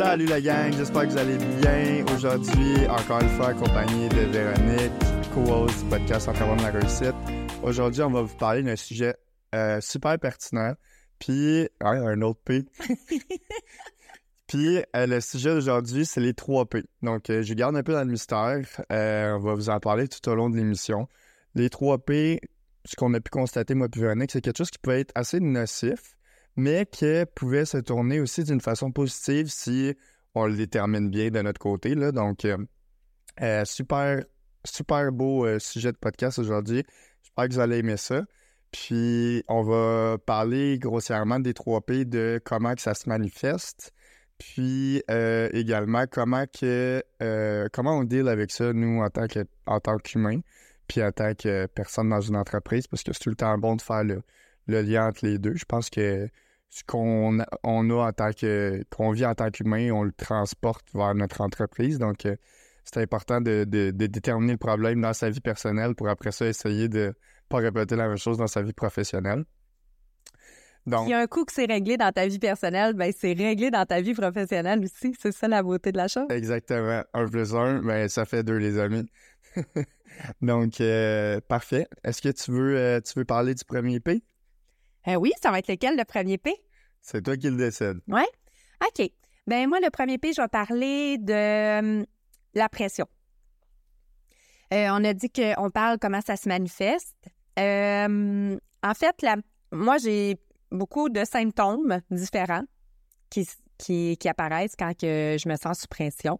Salut la gang, j'espère que vous allez bien. Aujourd'hui, encore une fois, accompagné de Véronique, co-host du podcast Entrevoir de la réussite. Aujourd'hui, on va vous parler d'un sujet euh, super pertinent. Puis, un autre P. Puis, euh, le sujet d'aujourd'hui, c'est les 3 P. Donc, euh, je garde un peu dans le mystère. on va vous en parler tout au long de l'émission. Les 3 P, ce qu'on a pu constater, moi et Véronique, c'est quelque chose qui peut être assez nocif mais qui pouvait se tourner aussi d'une façon positive si on le détermine bien de notre côté. Là. Donc, euh, euh, super, super beau euh, sujet de podcast aujourd'hui. J'espère que vous allez aimer ça. Puis, on va parler grossièrement des 3 P de comment que ça se manifeste. Puis également comment que comment on deal avec ça, nous, en tant que en tant qu'humains, puis en tant que personne dans une entreprise, parce que c'est tout le temps bon de faire le lien entre les deux. Je pense que ce qu'on on a en tant que qu'on vit en tant qu'humain, on le transporte vers notre entreprise. Donc, euh, c'est important de, déterminer le problème dans sa vie personnelle pour après ça essayer de ne pas répéter la même chose dans sa vie professionnelle. Donc, il y a un coup que c'est réglé dans ta vie personnelle, ben c'est réglé dans ta vie professionnelle aussi. C'est ça la beauté de la chose. Exactement. Un plus un, ben ça fait deux les amis. Donc, euh, parfait. Est-ce que tu veux, euh, tu veux parler du premier P? Euh, oui, ça va être lequel, le premier P? C'est toi qui le décide. Oui? OK. Ben moi, le premier P, je vais parler de hum, la pression. Euh, on a dit qu'on parle comment ça se manifeste. Euh, en fait, moi, j'ai beaucoup de symptômes différents qui, qui, apparaissent quand que je me sens sous pression.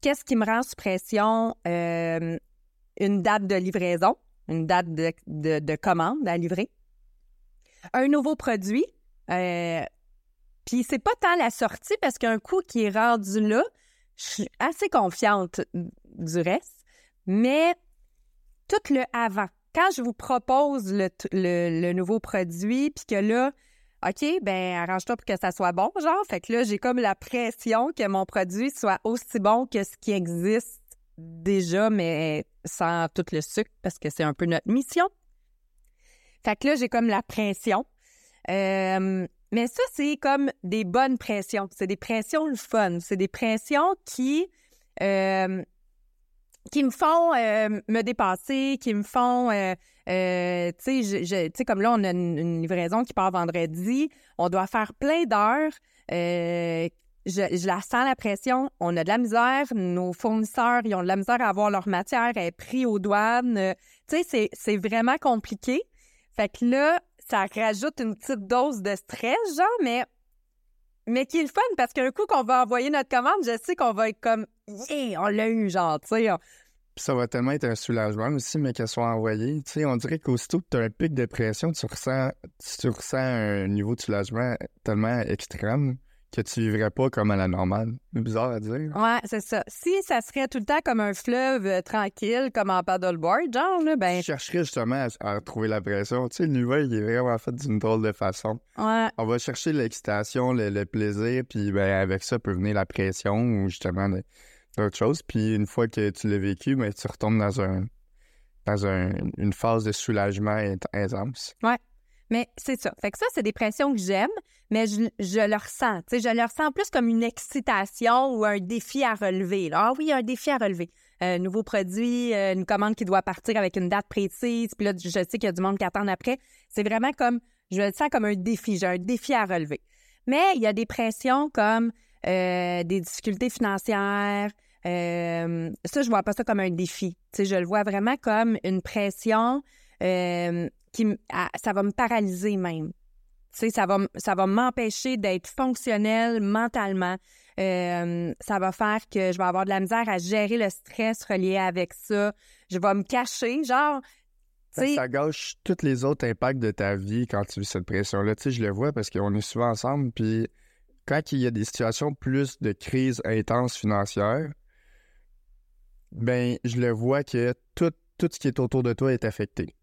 Qu'est-ce qui me rend sous pression? une date de livraison, une date de, de commande à livrer un nouveau produit. Euh, puis c'est pas tant la sortie parce qu'un coup qui est rendu là, je suis assez confiante du reste, mais tout le avant. Quand je vous propose le, nouveau produit, puis que là, OK, ben arrange-toi pour que ça soit bon, genre. Fait que là, j'ai comme la pression que mon produit soit aussi bon que ce qui existe déjà, mais sans tout le sucre, parce que c'est un peu notre mission. Fait que là, j'ai comme la pression. Euh, mais ça, c'est comme des bonnes pressions. C'est des pressions le fun. C'est des pressions qui, euh, qui me font euh, me dépasser, qui me font. tu sais, comme là, on a une, livraison qui part vendredi. On doit faire plein d'heures. Je, la sens la pression. On a de la misère. Nos fournisseurs, ils ont de la misère à avoir leur matière. Elle est aux douanes. tu sais, c'est vraiment compliqué. Fait que là, ça rajoute une petite dose de stress, genre, mais, mais qui est le fun parce qu'un coup qu'on va envoyer notre commande, je sais qu'on va être comme, yeah, on l'a eu, genre, tu sais. ça va tellement être un soulagement aussi, mais qu'elle soit envoyée. Tu sais, on dirait qu'aussitôt que tu as un pic de pression, tu ressens, tu ressens un niveau de soulagement tellement extrême que tu vivrais pas comme à la normale. C'est bizarre à dire. Ouais, c'est ça. Si ça serait tout le temps comme un fleuve euh, tranquille, comme en paddleboard, genre, là, ben. Je chercherais justement à, retrouver la pression. Tu sais, le niveau, il est vraiment fait d'une drôle de façon. Ouais. On va chercher l'excitation, le, plaisir, puis ben, avec ça peut venir la pression ou justement d'autres choses. Puis une fois que tu l'as vécu, ben, tu retombes dans un dans une phase de soulagement intense. Ouais. Mais c'est ça. Fait que ça, c'est des pressions que j'aime, mais je, je le ressens. Tu sais, je le ressens plus comme une excitation ou un défi à relever. Ah oui, un défi à relever. Un nouveau produit, euh, une commande qui doit partir avec une date précise. Puis là, je sais qu'il y a du monde qui attend après. C'est vraiment comme, je le sens comme un défi. J'ai un défi à relever. Mais il y a des pressions comme euh, des difficultés financières. Euh, ça, je vois pas ça comme un défi. Tu sais, je le vois vraiment comme une pression qui ça va me paralyser même. Tu ça va, ça va m'empêcher d'être fonctionnel mentalement. Euh, ça va faire que je vais avoir de la misère à gérer le stress relié avec ça. Je vais me cacher, genre. Ben, ça gâche tous les autres impacts de ta vie quand tu vis cette pression-là. Tu sais, je le vois parce qu'on est souvent ensemble, puis quand il y a des situations plus de crise intense financière, ben, je le vois que tout, tout ce qui est autour de toi est affecté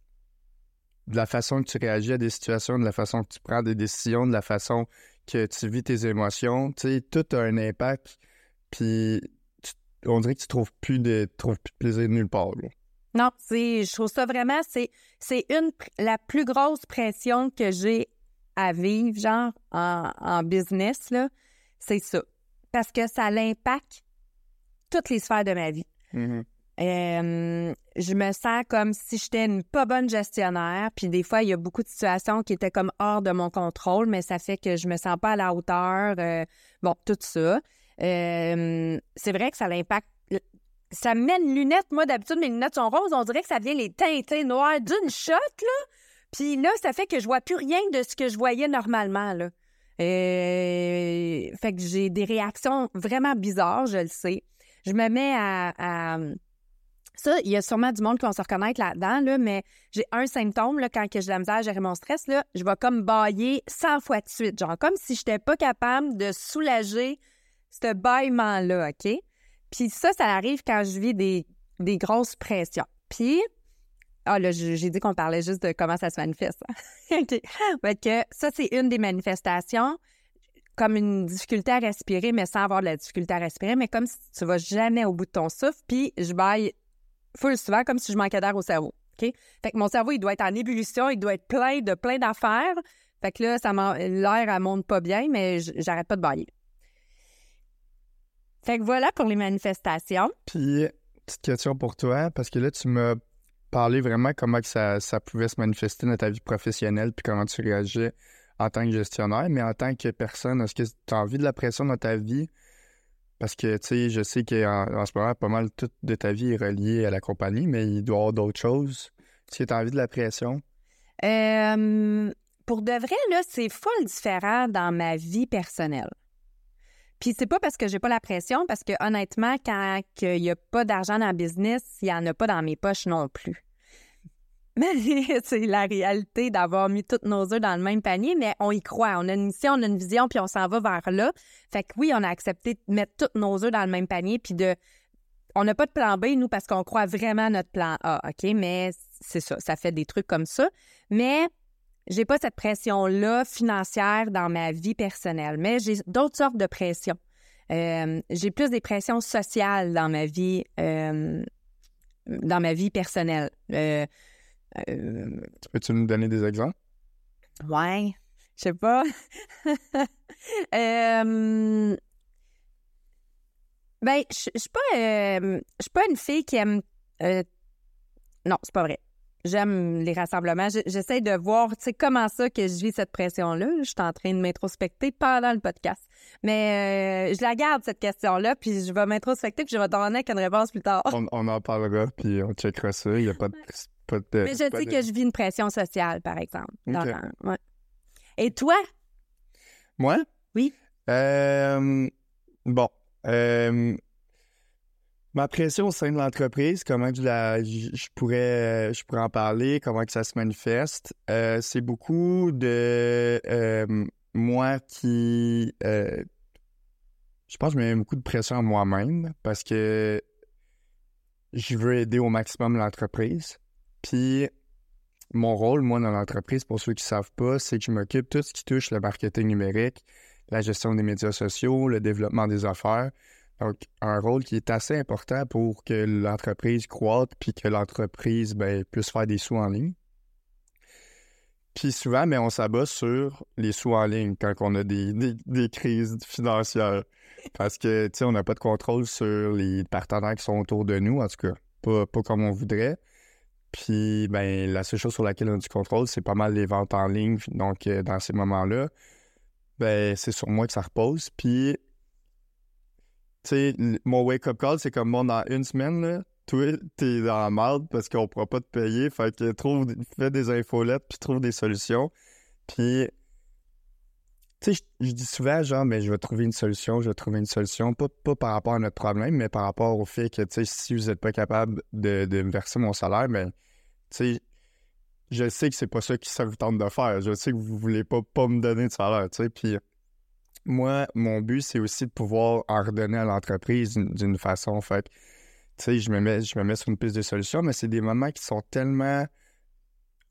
de la façon que tu réagis à des situations, de la façon que tu prends des décisions, de la façon que tu vis tes émotions, tu sais, tout a un impact. Puis on dirait que tu trouves plus de trouves plus de plaisir nulle part. Non, c'est je trouve ça vraiment c'est c'est une la plus grosse pression que j'ai à vivre genre en, en business là, c'est ça. parce que ça l'impacte toutes les sphères de ma vie. Mhm. Euh, je me sens comme si j'étais une pas bonne gestionnaire. Puis des fois, il y a beaucoup de situations qui étaient comme hors de mon contrôle, mais ça fait que je me sens pas à la hauteur. euh, bon, tout ça. Euh, c'est vrai que ça l'impacte. Ça me met une lunette. Moi, d'habitude, mes lunettes sont roses. On dirait que ça vient les teinter noirs d'une shot, là. Puis là, ça fait que je vois plus rien de ce que je voyais normalement, là. Euh, fait que j'ai des réactions vraiment bizarres, je le sais. Je me mets à, à- Ça, il y a sûrement du monde qui va se reconnaître là-dedans, là, mais j'ai un symptôme, là, quand j'ai de la misère à gérer mon stress, là, je vais comme bailler 100 fois de suite. Genre, comme si je n'étais pas capable de soulager ce bâillement-là, OK? Puis ça, ça arrive quand je vis des, des grosses pressions. Puis, ah là, j'ai dit qu'on parlait juste de comment ça se manifeste. hein. OK. Que ça, c'est une des manifestations, comme une difficulté à respirer, mais sans avoir de la difficulté à respirer, mais comme si tu vas jamais au bout de ton souffle, puis je baille full souvent comme si je manquais d'air au cerveau. Fait que mon cerveau, il doit être en ébullition, il doit être plein de plein d'affaires. Fait que là, ça l'air, elle monte pas bien, mais j'arrête pas de bailler. Fait que voilà pour les manifestations. Puis, petite question pour toi, parce que là, tu m'as parlé vraiment comment que ça pouvait se manifester dans ta vie professionnelle, puis comment tu réagis en tant que gestionnaire, mais en tant que personne, est-ce que tu as envie de la pression dans ta vie? Parce que, tu sais, je sais qu'en en ce moment, pas mal toute de ta vie est reliée à la compagnie, mais il doit y avoir d'autres choses. Tu as envie de la pression? Pour de vrai, là, c'est full différent dans ma vie personnelle. Puis c'est pas parce que j'ai pas la pression, parce que honnêtement, quand il y a pas d'argent dans le business, il y en a pas dans mes poches non plus. C'est la réalité d'avoir mis toutes nos œufs dans le même panier, mais on y croit. On a une mission, on a une vision, puis on s'en va vers là. Fait que oui, on a accepté de mettre tous nos œufs dans le même panier, puis de. On n'a pas de plan B, nous, parce qu'on croit vraiment à notre plan A, OK? Mais c'est ça, ça fait des trucs comme ça. Mais j'ai pas cette pression-là financière dans ma vie personnelle, mais j'ai d'autres sortes de pressions. Euh, j'ai plus des pressions sociales dans ma vie, euh, dans ma vie personnelle. Euh, Peux-tu nous donner des exemples? ouais, je sais pas. Euh, ben, je suis pas, euh, je suis pas une fille qui aime. euh, non, c'est pas vrai. J'aime les rassemblements. Je- J'essaie de voir, tu sais, comment ça que je vis cette pression-là. Je suis en train de m'introspecter pendant le podcast. Mais euh, je la garde, cette question-là, puis je vais m'introspecter, puis je vais donner avec une réponse plus tard. On, on en parlera, puis on checkera ça. Il n'y a pas de. Pas de Mais je de- que je vis une pression sociale, par exemple. dans ouais. Et toi? Moi? Oui. Euh, bon. euh, ma pression au sein de l'entreprise, comment je, la, je, je pourrais, je pourrais en parler, comment que ça se manifeste, euh, c'est beaucoup de moi qui... je pense que je mets beaucoup de pression à moi-même parce que je veux aider au maximum l'entreprise. Puis mon rôle, moi, dans l'entreprise, pour ceux qui ne savent pas, c'est que je m'occupe de tout ce qui touche le marketing numérique, la gestion des médias sociaux, le développement des affaires. Donc, un rôle qui est assez important pour que l'entreprise croître puis que l'entreprise ben, puisse faire des sous en ligne. Puis souvent, mais on s'abat sur les sous en ligne quand on a des crises financières. Parce que, tu sais, on n'a pas de contrôle sur les partenaires qui sont autour de nous, en tout cas, pas, pas comme on voudrait. Puis, ben, la seule chose sur laquelle on a du contrôle, c'est pas mal les ventes en ligne. Donc, euh, dans ces moments-là, ben, c'est sur moi que ça repose. Puis, tu sais, mon wake-up call, c'est comme moi, dans une semaine, là, toi, t'es dans la merde parce qu'on pourra pas te payer. Fait que trouve, fais des infolettes, puis trouve des solutions. Puis, tu sais, je, dis souvent, genre, mais je vais trouver une solution, je vais trouver une solution, pas, pas par rapport à notre problème, mais par rapport au fait que, tu sais, si vous n'êtes pas capable de, de me verser mon salaire, ben, tu sais, je sais que c'est pas ça qui ça vous tente de faire. Je sais que vous voulez pas, pas me donner de salaire, tu sais. Puis, moi, mon but, c'est aussi de pouvoir en redonner à l'entreprise d'une- façon. Fait tu sais, je me mets, je me mets sur une piste de solution, mais c'est des moments qui sont tellement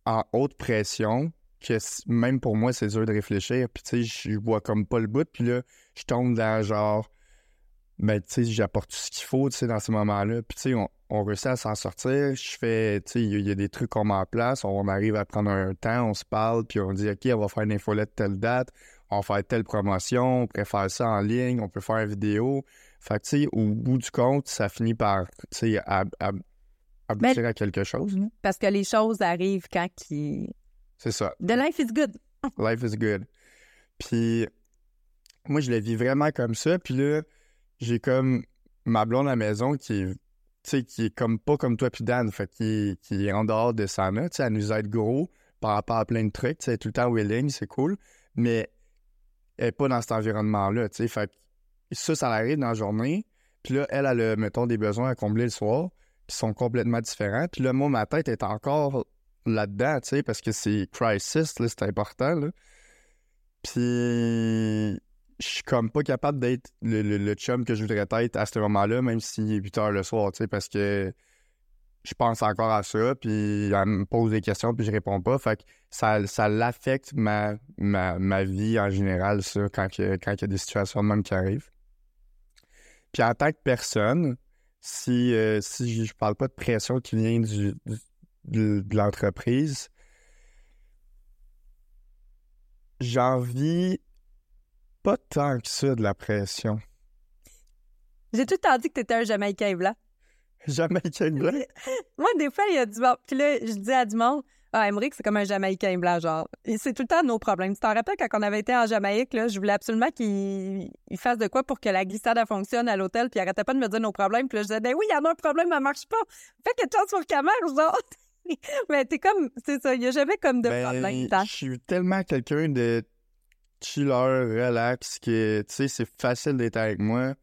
en haute pression que même pour moi, c'est dur de réfléchir. Puis, tu sais, je vois comme pas le bout. Puis là, je tombe dans genre, ben, tu sais, j'apporte tout ce qu'il faut, tu sais, dans ces moments-là. Puis, tu sais, on, on réussit à s'en sortir. Je fais, tu sais, il y, a des trucs qu'on met en place. On arrive à prendre un temps, on se parle, puis on dit, OK, on va faire une infolette telle date, on va faire telle promotion, on pourrait faire ça en ligne, on peut faire une vidéo. Fait que, tu sais, au bout du compte, ça finit par, tu sais, aboutir à quelque chose. Parce que les choses arrivent quand qui. C'est ça. The life is good. life is good. Puis, moi, je le vis vraiment comme ça. Puis là, j'ai comme ma blonde à la maison qui est, qui est comme pas comme toi puis Dan, fait qui, qui est en dehors de ça. Sais, elle nous aide gros par rapport à plein de trucs. Tu tout le temps willing, c'est cool. Mais elle est pas dans cet environnement-là. Tu sais, ça, ça arrive dans la journée. Puis là, elle, elle a, mettons, des besoins à combler le soir qui sont complètement différents. Puis là, moi, ma tête est encore là-dedans, tu sais, parce que c'est crisis, là, c'est important, là. Puis je suis comme pas capable d'être le, chum que je voudrais être à ce moment-là, même s'il est 8 heures le soir, tu sais, parce que je pense encore à ça, puis elle me pose des questions, puis je réponds pas. Fait que ça, ça l'affecte ma, ma, vie en général, ça, quand, il y a des situations de même qui arrivent. Puis en tant que personne, si, euh, si je parle pas de pression qui vient du, de, l'entreprise, j'en vis pas tant que ça de la pression. J'ai tout le temps dit que t'étais un Jamaïcain blanc. Jamaïcain blanc? Moi, des fois, il y a du monde. Puis là, je dis à du monde, ah, Emmerich, c'est comme un Jamaïcain blanc, genre. Et c'est tout le temps nos problèmes. Tu t'en rappelles quand on avait été en Jamaïque, là, je voulais absolument qu'il fasse de quoi pour que la glissade fonctionne à l'hôtel, puis il arrêtait pas de me dire nos problèmes. Puis là, je disais, ben oui, il y en a un problème, ça marche pas. Fais quelque chose sur le caméra, genre. Mais t'es comme, c'est ça, il n'y a jamais comme de ben, problème. Je suis tellement quelqu'un de chiller, relax, que, tu sais, c'est facile d'être avec moi.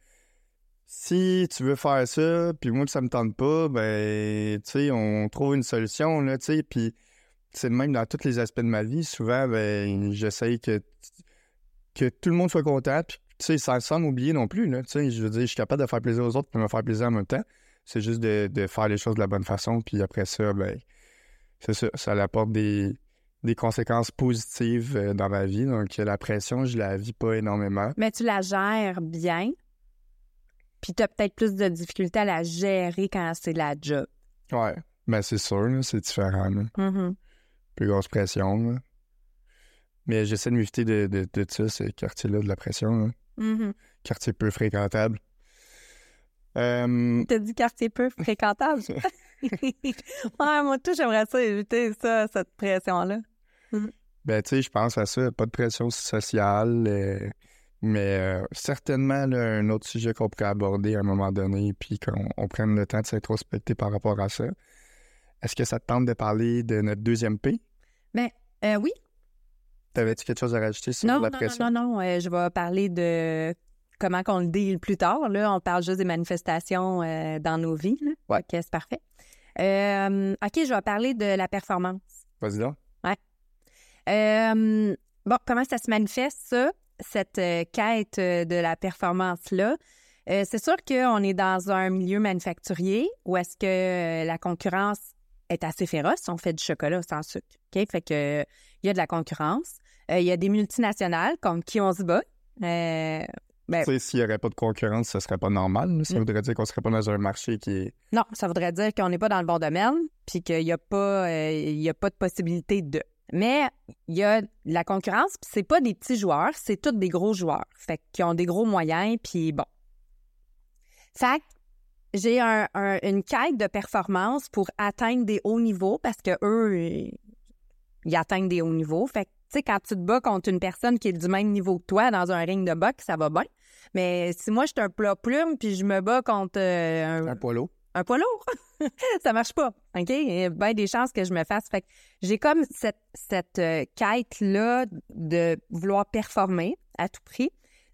Si tu veux faire ça, puis moi ça me tente pas, ben, tu sais, on trouve une solution, là, tu sais, puis c'est le même dans tous les aspects de ma vie. Souvent, ben, j'essaye que, que tout le monde soit content, puis, tu sais, sans, sans m'oublier non plus, là, tu sais, je veux dire, je suis capable de faire plaisir aux autres, puis me faire plaisir en même temps. C'est juste de, de, faire les choses de la bonne façon, puis après ça, ben, c'est ça, ça apporte des, des conséquences positives euh, dans ma vie. Donc, la pression, je la vis pas énormément. Mais tu la gères bien. Puis tu as peut-être plus de difficultés à la gérer quand c'est la job. Ouais. Mais c'est sûr, c'est différent. Mm-hmm. Plus grosse pression. Mais j'essaie de m'éviter de, de, de, ça, ces quartiers-là, de la pression. Mm-hmm. Quartier peu fréquentable. Euh... T'as dit quartier peu fréquentable? ouais, moi, tout, j'aimerais ça éviter ça, cette pression-là. Mm. Ben, tu sais, je pense à ça, pas de pression sociale, euh, mais euh, certainement un autre sujet qu'on pourrait aborder à un moment donné, puis qu'on prenne le temps de s'introspecter par rapport à ça. Est-ce que ça te tente de parler de notre deuxième P? Ben, euh, oui. T'avais-tu quelque chose à rajouter sur la pression? Non, non, non, je vais parler de comment qu'on le deal plus tard. Là, on parle juste des manifestations dans nos vies. Là. OK, c'est parfait. OK, je vais parler de la performance. Vas-y donc. Euh, bon, comment ça se manifeste, ça, cette euh, quête euh, de la performance-là? c'est sûr qu'on est dans un milieu manufacturier où est-ce que la concurrence est assez féroce. On fait du chocolat sans sucre. OK? Fait que il y a de la concurrence. Il y a des multinationales comme qui on se bat. Ben, s'il n'y aurait pas de concurrence, ce serait pas normal. Ça mm. voudrait dire qu'on serait pas dans un marché qui est. Non, ça voudrait dire qu'on n'est pas dans le bon domaine, puis qu'il n'y a, pas, a pas de possibilité de. Mais il y a la concurrence, puis c'est pas des petits joueurs, c'est tous des gros joueurs. Fait qui ont des gros moyens, puis bon. Fait j'ai une quête de performance pour atteindre des hauts niveaux parce que eux, ils atteignent des hauts niveaux. Fait que, tu sais, quand tu te bats contre une personne qui est du même niveau que toi dans un ring de boxe, ça va bien. Mais si moi, je suis un plat plume puis je me bats contre euh, un, un poids un poids lourd. ça marche pas. OK? Il y a bien des chances que je me fasse. J'ai comme cette, cette euh, quête-là de vouloir performer à tout prix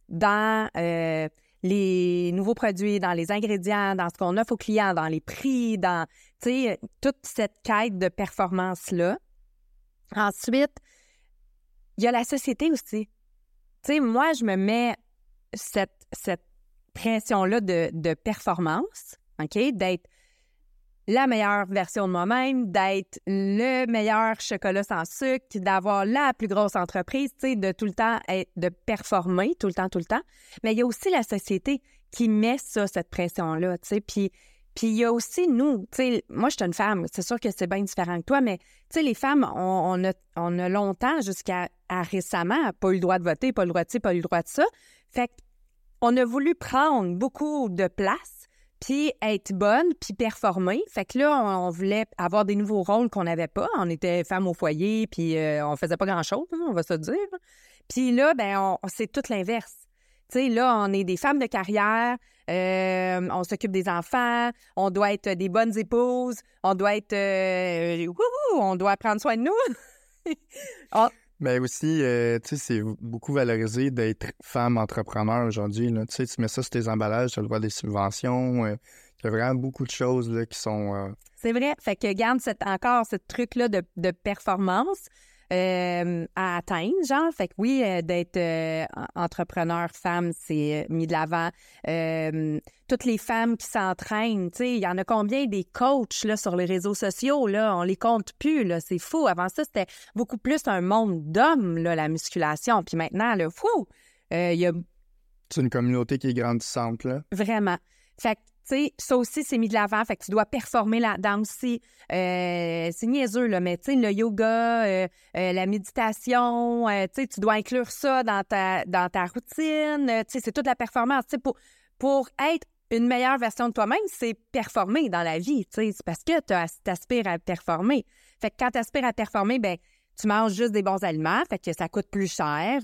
dans euh, les nouveaux produits, dans les ingrédients, dans ce qu'on offre aux clients, dans les prix, dans, tu sais, toute cette quête de performance-là. Ensuite, il y a la société aussi. Tu sais, moi, je me mets cette, cette pression-là de, de performance OK? D'être. la meilleure version de moi-même, d'être le meilleur chocolat sans sucre, d'avoir la plus grosse entreprise, tu sais, de tout le temps être, de performer, tout le temps, tout le temps. Mais il y a aussi la société qui met ça, cette pression-là, tu sais. Puis, puis il y a aussi nous, tu sais, moi, je suis une femme, c'est sûr que c'est bien différent que toi, mais tu sais, les femmes, on, a, on a longtemps, jusqu'à récemment, pas eu le droit de voter, pas le droit de ça, pas eu le droit de ça. Fait qu'on a voulu prendre beaucoup de place puis être bonne, puis performer. Fait que là, on, voulait avoir des nouveaux rôles qu'on n'avait pas. On était femme au foyer, puis euh, on faisait pas grand-chose, hein, on va se dire. Puis là, ben, c'est tout l'inverse. Tu sais, là, on est des femmes de carrière, euh, on s'occupe des enfants, on doit être des bonnes épouses, on doit être... Euh, on doit prendre soin de nous. Mais aussi, euh, tu sais, c'est beaucoup valorisé d'être femme entrepreneur aujourd'hui. Tu sais, mets ça sur tes emballages, tu as le droit des subventions. Euh, il y a vraiment beaucoup de choses là, qui sont. Euh, c'est vrai. Fait que garde encore ce truc-là de, de performance. Euh, à atteindre, genre. Fait que oui, euh, d'être euh, entrepreneur femme, c'est mis de l'avant. toutes les femmes qui s'entraînent, tu sais, il y en a combien des coachs là, sur les réseaux sociaux, là, on les compte plus, là, c'est fou. Avant ça, c'était beaucoup plus un monde d'hommes, là, la musculation. Puis maintenant, là, fou, il y a... C'est une communauté qui est grandissante, là. Vraiment. Fait que ça aussi, c'est mis de l'avant. Fait que tu dois performer là-dedans aussi. Euh, c'est niaiseux, là, mais tu sais, le yoga, euh, euh, la méditation, tu dois inclure ça dans ta, dans ta routine. c'est toute la performance. Pour, pour être une meilleure version de toi-même, c'est performer dans la vie. C'est parce que tu aspires à performer. Fait que quand tu aspires à performer, ben tu manges juste des bons aliments, fait que ça coûte plus cher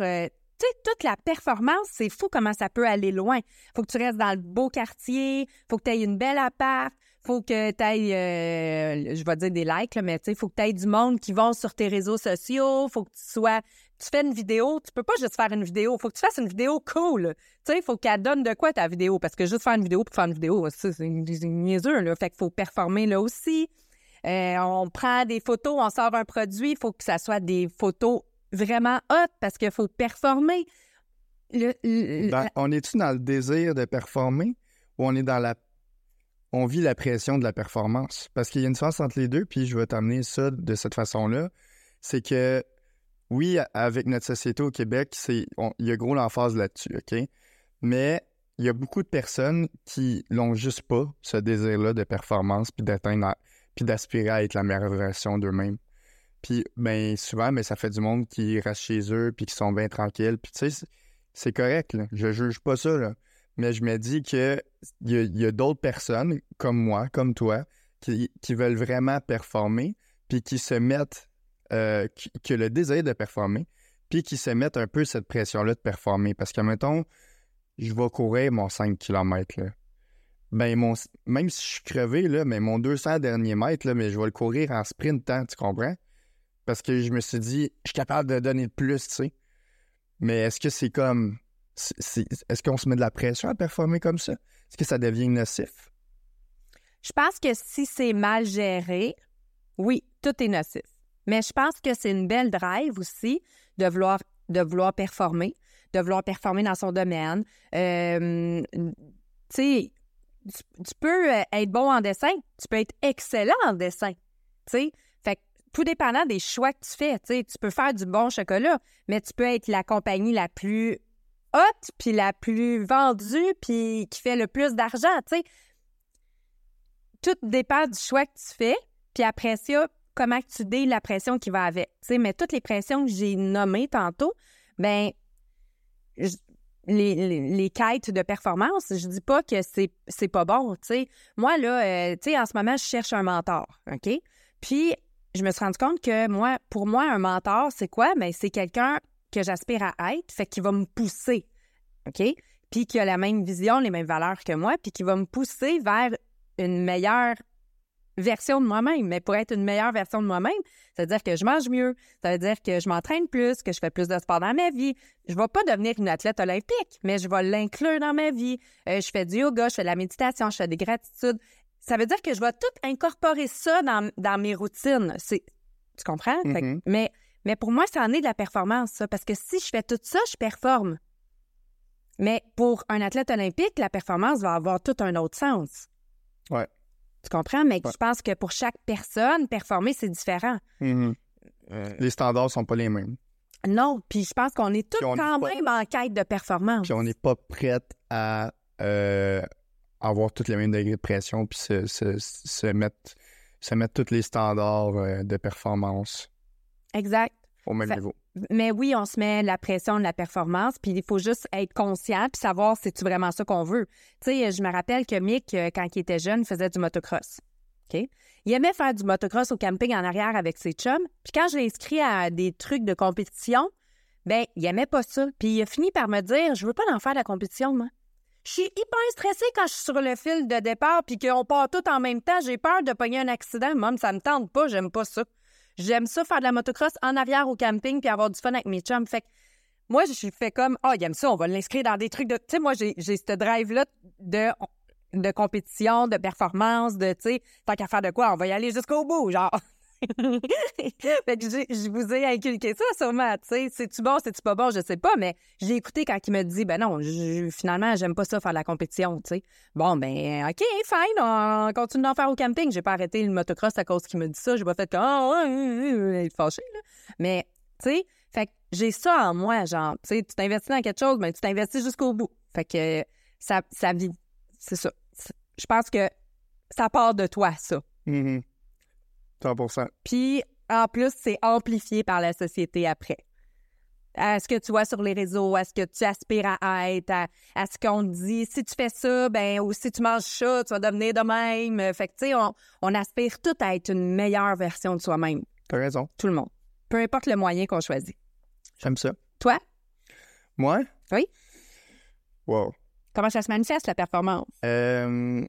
toute la performance, c'est fou comment ça peut aller loin. Faut que tu restes dans le beau quartier, faut que tu aies une belle appart, faut que tu aies, euh, je vais dire des likes, mais tu sais, faut que tu aies du monde qui vont sur tes réseaux sociaux, faut que tu sois, tu fais une vidéo, tu peux pas juste faire une vidéo, faut que tu fasses une vidéo cool. Tu sais, faut qu'elle donne de quoi ta vidéo, parce que juste faire une vidéo pour faire une vidéo, c'est niaiseux, là. Fait qu'il faut performer là aussi. Euh, on prend des photos, on sort un produit, il faut que ça soit des photos vraiment hot parce qu'il faut performer. Ben, on est-tu dans le désir de performer ou on est dans la. On vit la pression de la performance? Parce qu'il y a une différence entre les deux, puis je vais t'amener ça de cette façon-là. C'est que, oui, avec notre société au Québec, c'est, il y a gros l'emphase là-dessus, OK? Mais il y a beaucoup de personnes qui n'ont juste pas ce désir-là de performance, puis d'atteindre, puis d'aspirer à être la meilleure version d'eux-mêmes. Puis, ben, souvent, mais ça fait du monde qui reste chez eux, puis qui sont bien tranquilles. Puis, tu sais, c'est correct, là. Je juge pas ça, là. Mais je me dis qu'il y a, d'autres personnes, comme moi, comme toi, qui, veulent vraiment performer, puis qui se mettent, euh, qui, ont le désir de performer, puis qui se mettent un peu cette pression-là de performer. Parce que, mettons, je vais courir mon 5 km, là. Ben, mon, même si je suis crevé, là, mais mon 200 derniers mètres, là, mais je vais le courir en sprint temps, tu comprends? Parce que je me suis dit, je suis capable de donner plus, tu sais. Mais est-ce que c'est comme. Est-ce qu'on se met de la pression à performer comme ça? Est-ce que ça devient nocif? Je pense que si c'est mal géré, oui, tout est nocif. Mais je pense que c'est une belle drive aussi de vouloir, de vouloir performer, de vouloir performer dans son domaine. Euh, tu sais, tu peux être bon en dessin, tu peux être excellent en dessin. Tu sais, tout dépendant des choix que tu fais. Tu peux faire du bon chocolat, mais tu peux être la compagnie la plus haute, puis la plus vendue, puis qui fait le plus d'argent. Tout dépend du choix que tu fais, puis après ça, comment tu dis la pression qui va avec. mais toutes les pressions que j'ai nommées tantôt, ben les, quêtes de performance, je dis pas que c'est, c'est pas bon, Moi, là, euh, en ce moment, je cherche un mentor, OK? Puis, je me suis rendu compte que moi, pour moi, un mentor, c'est quoi? Mais ben, c'est quelqu'un que j'aspire à être, fait qu'il va me pousser, OK? Puis qui a la même vision, les mêmes valeurs que moi, puis qui va me pousser vers une meilleure version de moi-même. Mais pour être une meilleure version de moi-même, ça veut dire que je mange mieux, ça veut dire que je m'entraîne plus, que je fais plus de sport dans ma vie. Je ne vais pas devenir une athlète olympique, mais je vais l'inclure dans ma vie. Euh, je fais du yoga, je fais de la méditation, je fais des gratitudes ça veut dire que je vais tout incorporer ça dans, mes routines. C'est, tu comprends? Mm-hmm. mais, mais pour moi, ça en est de la performance, ça, parce que si je fais tout ça, je performe. Mais pour un athlète olympique, la performance va avoir tout un autre sens. Ouais. Tu comprends? Mais Ouais. je pense que pour chaque personne, performer, c'est différent. Mhm. Euh. Les standards sont pas les mêmes. Non, puis je pense qu'on est tous quand pas- même en quête de performance. Puis on n'est pas prête à euh, avoir tous les mêmes degrés de pression puis se, se, se mettre, se mettre tous les standards euh, de performance Exact. au même Fait- niveau. Mais oui, on se met la pression de la performance, puis il faut juste être conscient puis savoir si c'est vraiment ça qu'on veut. Tu sais, je me rappelle que Mick, euh, quand il était jeune, faisait du motocross. Il aimait faire du motocross au camping en arrière avec ses chums. Puis quand je l'ai inscrit à des trucs de compétition, ben il aimait pas ça. Puis il a fini par me dire Je veux pas en faire de la compétition, moi. Je suis hyper stressée quand je suis sur le fil de départ puis qu'on part tout en même temps. J'ai peur de pogner un accident. Moi, ça me tente pas, j'aime pas ça. J'aime ça faire de la motocross en arrière au camping puis avoir du fun avec mes chums. Fait que moi, je suis fait comme Ah, il aime ça, on va l'inscrire dans des trucs de. Tu sais, moi, j'ai j'ai ce drive-là de, de compétition, de performance, de, tu sais, tant qu'à faire de quoi, on va y aller jusqu'au bout, genre. fait que je vous ai inculqué ça sûrement, tu sais. C'est-tu bon, c'est-tu pas bon, je sais pas, mais j'ai écouté quand il me dit, ben non, finalement, j'aime pas ça faire la compétition, tu sais. Bon, ben, OK, fine, on continue d'en faire au camping. J'ai pas arrêté le motocross à cause qu'il me dit ça. J'ai pas fait comme, ouais, ouais, être fâché, là. Mais, tu sais, fait que j'ai ça en moi, genre, tu sais, tu t'investis dans quelque chose, mais tu t'investis jusqu'au bout. Fait que ça, ça vit. C'est ça. Je pense que ça part de toi, ça. Mhm. 100%. Puis, en plus, c'est amplifié par la société après. À ce que tu vois sur les réseaux, à ce que tu aspires à être, à, à ce qu'on te dit, si tu fais ça, ben, ou si tu manges ça, tu vas devenir de même. Fait que, tu sais, on, on aspire tout à être une meilleure version de soi-même, T'as raison. tout le monde. Peu importe le moyen qu'on choisit. J'aime ça. Toi, Moi? Oui. Wow. comment ça se manifeste, la performance? Euh,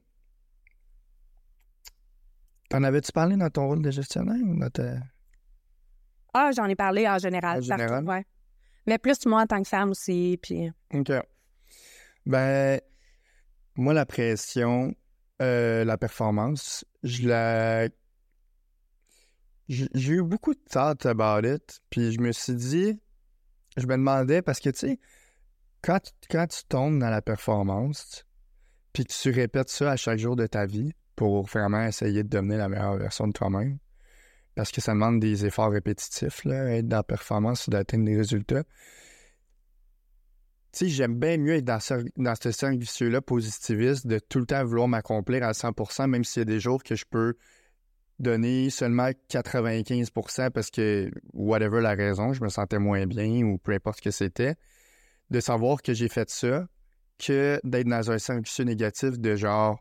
T'en avais-tu parlé dans ton rôle de gestionnaire ou dans ta- Ah, j'en ai parlé en général. En général? partout, ouais. Mais plus moi en tant que femme aussi, puis... OK. Ben, moi, la pression, euh, la performance, je la. J'ai eu beaucoup de thoughts about it, puis je me suis dit, je me demandais, parce que tu sais, quand, tu- quand tu tombes dans la performance, puis que tu répètes ça à chaque jour de ta vie pour vraiment essayer de devenir la meilleure version de toi-même, parce que ça demande des efforts répétitifs, là, être dans la performance, d'atteindre des résultats. Tu sais, j'aime bien mieux être dans ce, dans ce cercle vicieux-là positiviste, de tout le temps vouloir m'accomplir à 100%, même s'il y a des jours que je peux donner seulement 95% parce que, whatever la raison, je me sentais moins bien ou peu importe ce que c'était, de savoir que j'ai fait ça, que d'être dans un cercle vicieux négatif de genre,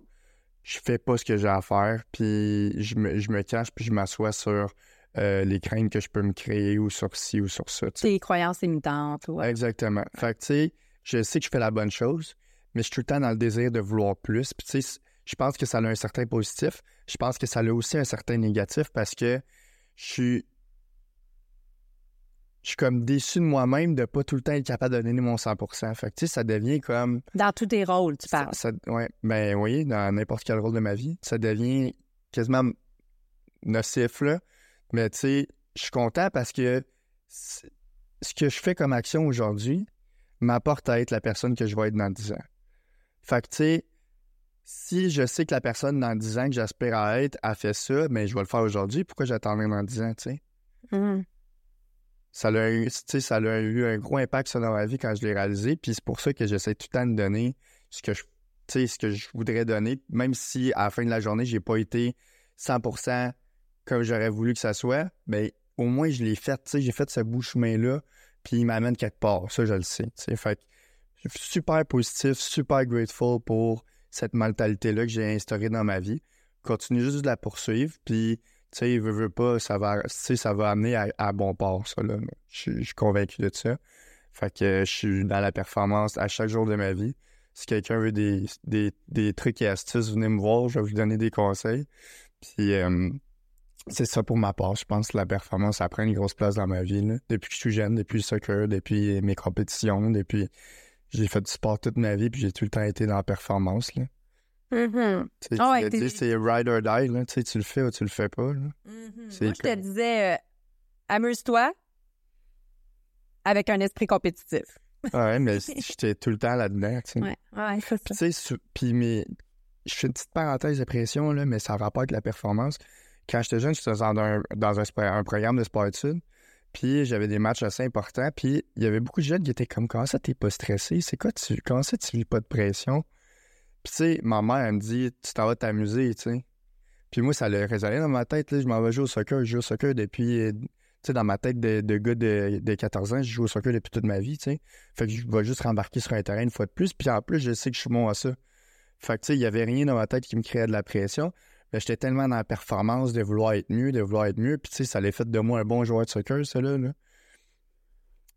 je fais pas ce que j'ai à faire, puis je me, je me cache, puis je m'assois sur euh, les craintes que je peux me créer ou sur ci ou sur ça. Tes croyances imitantes. Ouais. Exactement. Fait que, tu sais, je sais que je fais la bonne chose, mais je suis tout le temps dans le désir de vouloir plus. Puis, tu sais, je pense que ça a un certain positif. Je pense que ça a aussi un certain négatif parce que je suis. Je suis comme déçu de moi-même de pas tout le temps être capable de donner mon 100%. Fait que, tu sais, ça devient comme. Dans tous tes rôles, tu Ça, parles. ça- ouais, ben oui, dans n'importe quel rôle de ma vie, ça devient quasiment nocif, là. Mais tu sais, je suis content parce que ce que je fais comme action aujourd'hui m'apporte à être la personne que je vais être dans 10 ans. Fait que tu sais, si je sais que la personne dans 10 ans que j'aspire à être a fait ça, mais je vais le faire aujourd'hui, pourquoi j'attendrai dans 10 ans, tu sais? Mhm. Ça a, eu, ça a eu un gros impact sur ma vie quand je l'ai réalisé. Puis c'est pour ça que j'essaie tout le temps de donner ce que je, ce que je voudrais donner, même si à la fin de la journée, j'ai pas été 100% comme j'aurais voulu que ça soit. Mais au moins, je l'ai fait. J'ai fait ce bout chemin-là, puis il m'amène quelque part. Ça, je le sais. je suis super positif, super grateful pour cette mentalité-là que j'ai instaurée dans ma vie. Continue juste de la poursuivre, puis tu sais, veut, veut pas, ça va, ça va amener à, bon port, ça, là. Je, suis- convaincu de ça. Fait que je suis dans la performance à chaque jour de ma vie. Si quelqu'un veut des, des, des trucs et astuces, venez me voir, je vais vous donner des conseils. Puis euh, c'est ça pour ma part. Je pense que la performance, ça prend une grosse place dans ma vie. Depuis que je suis jeune, depuis le soccer, depuis mes compétitions, depuis... J'ai fait du sport toute ma vie, puis j'ai tout le temps été dans la performance, là. Mhm. Tu Ah ouais, dit, c'est ride or die, là. Tu le fais ou tu le fais pas, là. Mhm. C'est Moi, je te disais, euh, amuse-toi avec un esprit compétitif. Ouais, mais j'étais tout le temps là-dedans. Ouais, ouais, c'est Puis, tu sais, sou- puis mes- je fais une petite parenthèse de pression, là, mais ça rapporte la performance. Quand j'étais jeune, j'étais dans, un, dans un, programme de sport études. Puis j'avais des matchs assez importants. Puis il y avait beaucoup de jeunes qui étaient comme Comment ça, t'es pas stressé? C'est quoi, tu, comment ça, tu vis pas de pression? Puis tu sais, ma mère, elle me dit Tu t'en vas t'amuser, tu sais. Puis moi, ça a résonné dans ma tête. Là, je m'en vais jouer au soccer. Je joue au soccer depuis. Euh, tu sais, dans ma tête de, de gars de, de, 14 ans, je joue au soccer depuis toute ma vie, tu sais. Fait que je vais juste rembarquer sur un terrain une fois de plus. Puis en plus, je sais que je suis bon à ça. Fait que tu sais, il y avait rien dans ma tête qui me créait de la pression. Mais j'étais tellement dans la performance de vouloir être mieux, de vouloir être mieux. Puis tu sais, ça l'a fait de moi un bon joueur de soccer, ça là.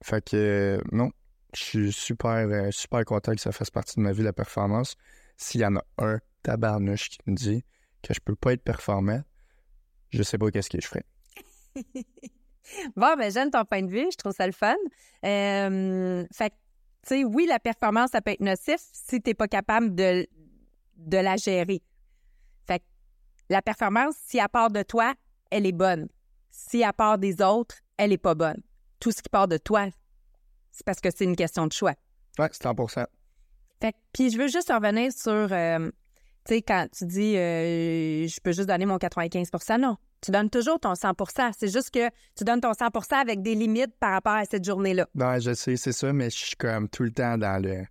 Fait que euh, non, je suis super, euh, super content que ça fasse partie de ma vie, la performance. S'il y en a un tabarnouche qui me dit que je peux pas être performant, je sais pas qu'est-ce que je ferais. bon, ben j'aime ton point de vue, je trouve ça le fun. Euh, fait que, tu sais, oui, la performance, ça peut être nocif si tu n'es pas capable de, de la gérer. Fait que la performance, si à part de toi, elle est bonne. Si à part des autres, elle est pas bonne. Tout ce qui part de toi, c'est parce que c'est une question de choix. Oui, c'est 100 Fait puis je veux juste revenir sur, euh, tu sais, quand tu dis euh, je peux juste donner mon 95% non. Tu donnes toujours ton 100% C'est juste que tu donnes ton 100% avec des limites par rapport à cette journée-là. Ben, je sais, c'est ça, mais je suis comme tout le temps dans le.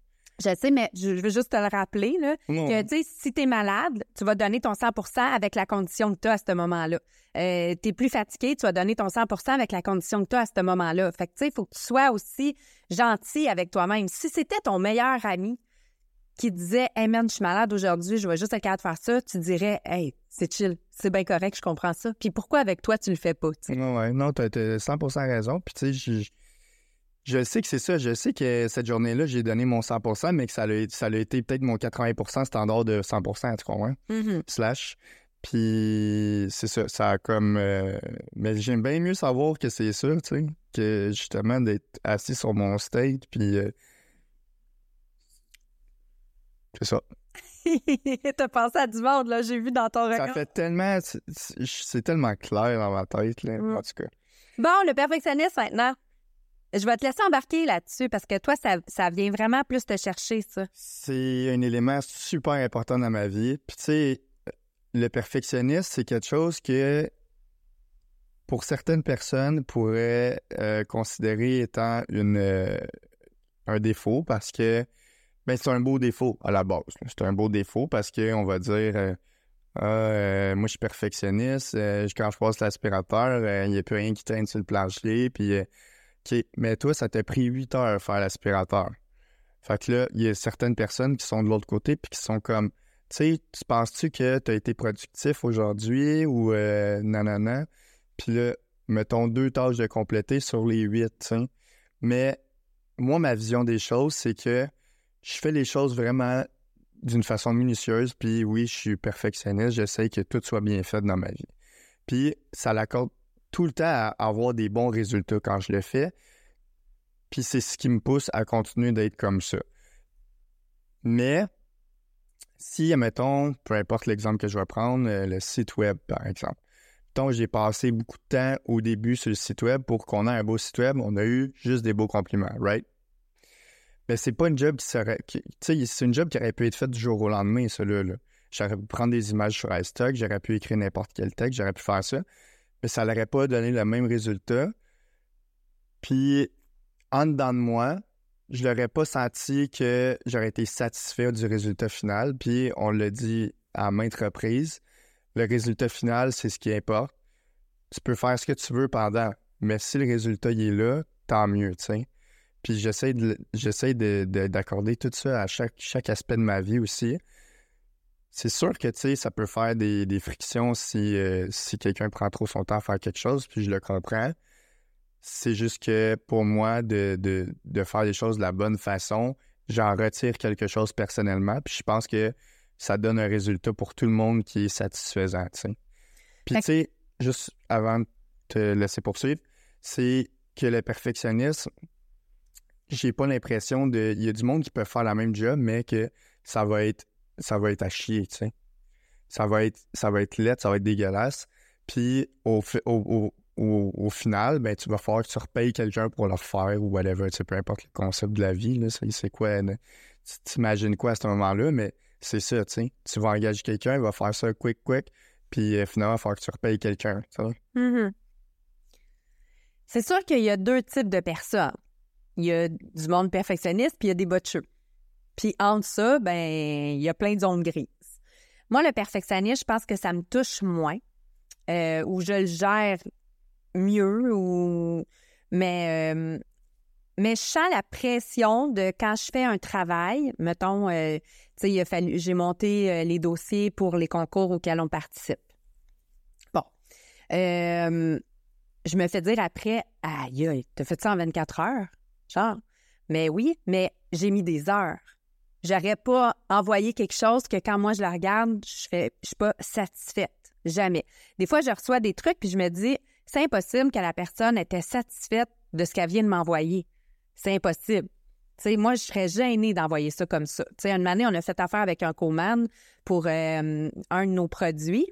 Je sais, mais je veux juste te le rappeler, là, que, tu sais, si tu es malade, tu vas donner ton 100% avec la condition que tu as à ce moment-là. Euh, tu es plus fatigué, tu vas donner ton 100% avec la condition que tu as à ce moment-là. Fait que, tu sais, il faut que tu sois aussi gentil avec toi-même. Si c'était ton meilleur ami qui disait Hey man, je suis malade aujourd'hui, je vais juste être capable de faire ça, tu dirais Hey, c'est chill, c'est bien correct, je comprends ça. Puis pourquoi avec toi, tu le fais pas? Oui, ouais, non, tu as, 100 raison. Puis tu sais, je, sais que c'est ça. Je sais que cette journée-là, j'ai donné mon 100% mais que ça a, ça a été peut-être mon 80% standard de 100% tu comprends? Mm Slash. Puis c'est ça, ça a comme. Euh, mais j'aime bien mieux savoir que c'est ça, tu sais, que justement d'être assis sur mon stage, puis. Euh, c'est ça. T'as pensé à du monde, là, j'ai vu dans ton regard. Ça fait tellement. C'est tellement clair dans ma tête, là, en tout cas. Bon, le perfectionniste maintenant. Je vais te laisser embarquer là-dessus parce que toi, ça, ça, vient vraiment plus te chercher, ça. C'est un élément super important dans ma vie. Puis, tu sais, le perfectionnisme, c'est quelque chose que, pour certaines personnes, pourrait euh, considérer étant une, euh, un défaut parce que c'est un beau défaut à la base. C'est un beau défaut parce qu'on va dire euh, ah, moi je suis perfectionniste, quand je passe l'aspirateur, il n'y a plus rien qui traîne sur le plancher. Puis, Mais toi, ça t'a pris huit heures à faire l'aspirateur. Fait que là, il y a certaines personnes qui sont de l'autre côté puis qui sont comme tu sais, tu penses-tu que tu as été productif aujourd'hui ou euh, nanana? Puis là, mettons deux tâches de compléter sur les huit. Mais moi, ma vision des choses, c'est que je fais les choses vraiment d'une façon minutieuse. Puis oui, je suis perfectionniste. J'essaie que tout soit bien fait dans ma vie. Puis ça l'accorde tout le temps à avoir des bons résultats quand je le fais. Puis c'est ce qui me pousse à continuer d'être comme ça. Mais si, admettons, peu importe l'exemple que je vais prendre, euh, le site web, par exemple. Donc, j'ai passé beaucoup de temps au début sur le site web pour qu'on ait un beau site web. On a eu juste des beaux compliments, right? Mais c'est pas une job qui serait. Tu sais, c'est une job qui aurait pu être faite du jour au lendemain, ça, là. J'aurais pu prendre des images sur iStock, j'aurais pu écrire n'importe quel texte, j'aurais pu faire ça. Mais ça n'aurait pas donné le même résultat. Puis, en dedans de moi, je n'aurais pas senti que j'aurais été satisfait du résultat final. Puis on l'a dit à maintes reprises, le résultat final, c'est ce qui importe. Tu peux faire ce que tu veux pendant, mais si le résultat est là, tant mieux, tu sais. Puis j'essaie j'essaie d'accorder tout ça à chaque, chaque aspect de ma vie aussi. C'est sûr que, tu sais, ça peut faire des, frictions si, euh, si quelqu'un prend trop son temps à faire quelque chose, puis je le comprends. C'est juste que pour moi, de, faire les choses de la bonne façon, j'en retire quelque chose personnellement. Puis je pense que ça donne un résultat pour tout le monde qui est satisfaisant. Puis tu sais, juste avant de te laisser poursuivre, c'est que le perfectionnisme, j'ai pas l'impression de. Il y a du monde qui peut faire la même job, mais que ça va être ça va être à chier, tu sais. Ça va être ça va être laid, ça va être dégueulasse. Puis au, au, au, final, ben, tu vas falloir que tu repayes quelqu'un pour le refaire ou whatever, tu peu importe le concept de la vie, c'est quoi, tu t'imagines quoi à ce moment-là, mais c'est ça, tu sais. Tu vas engager quelqu'un, il va faire ça quick, quick, puis euh, finalement, il va falloir que tu repayes quelqu'un, tu sais. Mhm. C'est sûr qu'il y a deux types de personnes. Il y a du monde perfectionniste, puis il y a des botcheux. Puis entre ça, ben, il y a plein de zones grises. Moi, le perfectionniste, je pense que ça me touche moins, euh, ou je le gère mieux, ou mais euh, mais je sens la pression de quand je fais un travail, mettons, euh, tu sais, fallu, j'ai monté les dossiers pour les concours auxquels on participe. Bon. Je me fais dire après, aïe, t'as fait ça en 24 heures? Genre, mais oui, mais j'ai mis des heures. J'aurais pas envoyé quelque chose que quand moi je la regarde, je fais, suis pas satisfaite. Jamais. Des fois, je reçois des trucs puis je me dis, c'est impossible que la personne était satisfaite de ce qu'elle vient de m'envoyer. C'est impossible. Tu sais, moi, je serais gênée d'envoyer ça comme ça. Tu sais, une année, on a fait affaire avec un coman pour euh, un de nos produits.